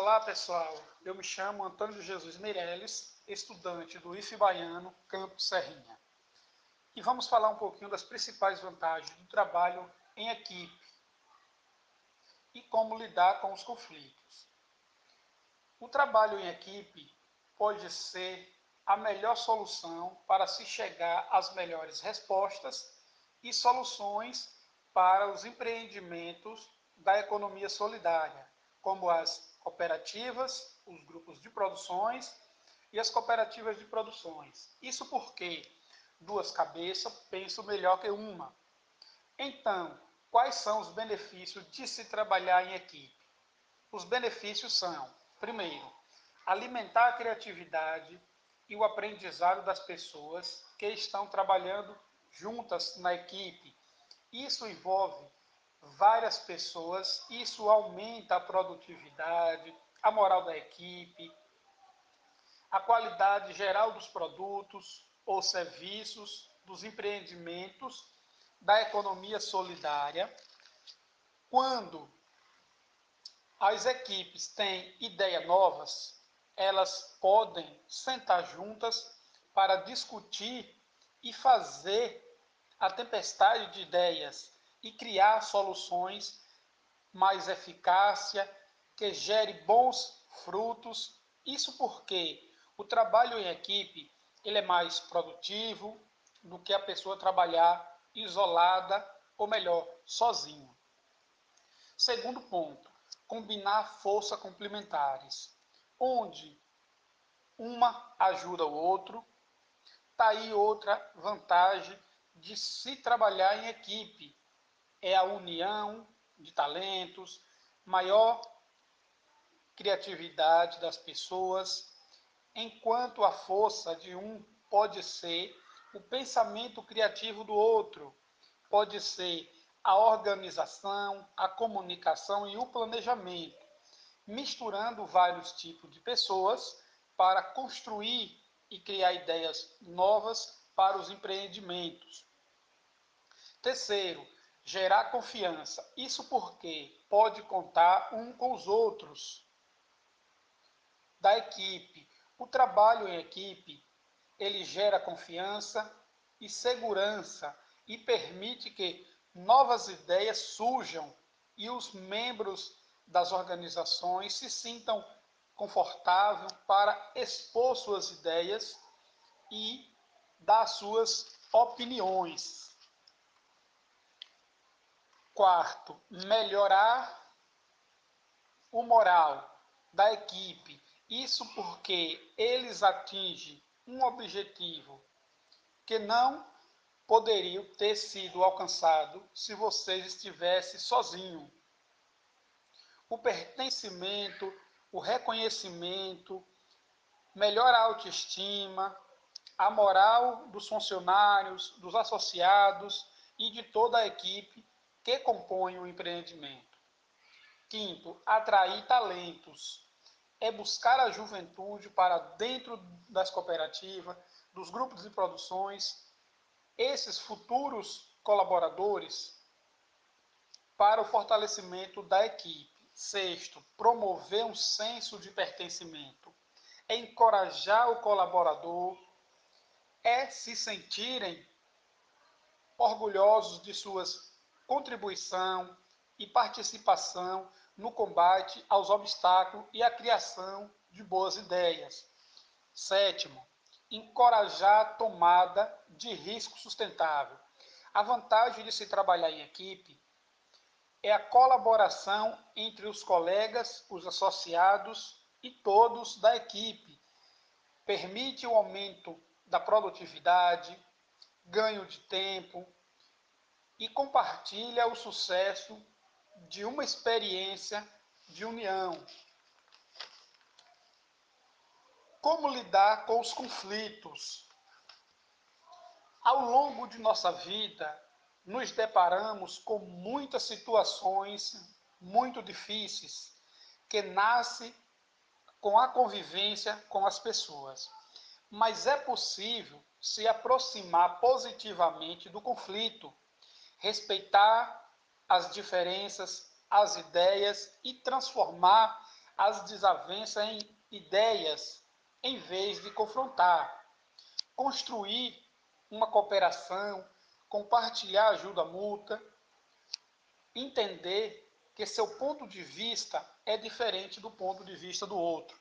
Olá pessoal, eu me chamo Antônio Jesus Meirelles, estudante do IF Baiano, Campo Serrinha. E vamos falar um pouquinho das principais vantagens do trabalho em equipe e como lidar com os conflitos. O trabalho em equipe pode ser a melhor solução para se chegar às melhores respostas e soluções para os empreendimentos da economia solidária, como as cooperativas, os grupos de produções e as cooperativas de produções. Isso porque duas cabeças pensam melhor que uma. Então, quais são os benefícios de se trabalhar em equipe? Os benefícios são, primeiro, alimentar a criatividade e o aprendizado das pessoas que estão trabalhando juntas na equipe. Isso envolve várias pessoas, isso aumenta a produtividade, a moral da equipe, a qualidade geral dos produtos ou serviços, dos empreendimentos, da economia solidária. Quando as equipes têm ideias novas, elas podem sentar juntas para discutir e fazer a tempestade de ideias e criar soluções mais eficácia, que gere bons frutos. Isso porque o trabalho em equipe ele é mais produtivo do que a pessoa trabalhar isolada ou melhor, sozinho. Segundo ponto, combinar força complementares, onde uma ajuda o outro. Tá aí outra vantagem de se trabalhar em equipe, é a união de talentos, maior criatividade das pessoas, enquanto a força de um pode ser o pensamento criativo do outro, pode ser a organização, a comunicação e o planejamento, misturando vários tipos de pessoas para construir e criar ideias novas para os empreendimentos. Terceiro, gerar confiança. Isso porque pode contar um com os outros da equipe. O trabalho em equipe, ele gera confiança e segurança e permite que novas ideias surjam e os membros das organizações se sintam confortáveis para expor suas ideias e dar suas opiniões. Quarto, melhorar o moral da equipe. Isso porque eles atingem um objetivo que não poderiam ter sido alcançado se vocês estivessem sozinhos. O pertencimento, o reconhecimento, melhora a autoestima, a moral dos funcionários, dos associados e de toda a equipe que compõem o empreendimento. Quinto, atrair talentos. É buscar a juventude para dentro das cooperativas, dos grupos de produções, esses futuros colaboradores para o fortalecimento da equipe. Sexto, promover um senso de pertencimento. É encorajar o colaborador, é se sentirem orgulhosos de suas contribuição e participação no combate aos obstáculos e a criação de boas ideias. Sétimo, encorajar a tomada de risco sustentável. A vantagem de se trabalhar em equipe é a colaboração entre os colegas, os associados e todos da equipe. Permite o aumento da produtividade, ganho de tempo, e compartilha o sucesso de uma experiência de união. Como lidar com os conflitos? Ao longo de nossa vida, nos deparamos com muitas situações muito difíceis que nascem com a convivência com as pessoas. Mas é possível se aproximar positivamente do conflito respeitar as diferenças, as ideias e transformar as desavenças em ideias em vez de confrontar. Construir uma cooperação, compartilhar ajuda mútua, entender que seu ponto de vista é diferente do ponto de vista do outro.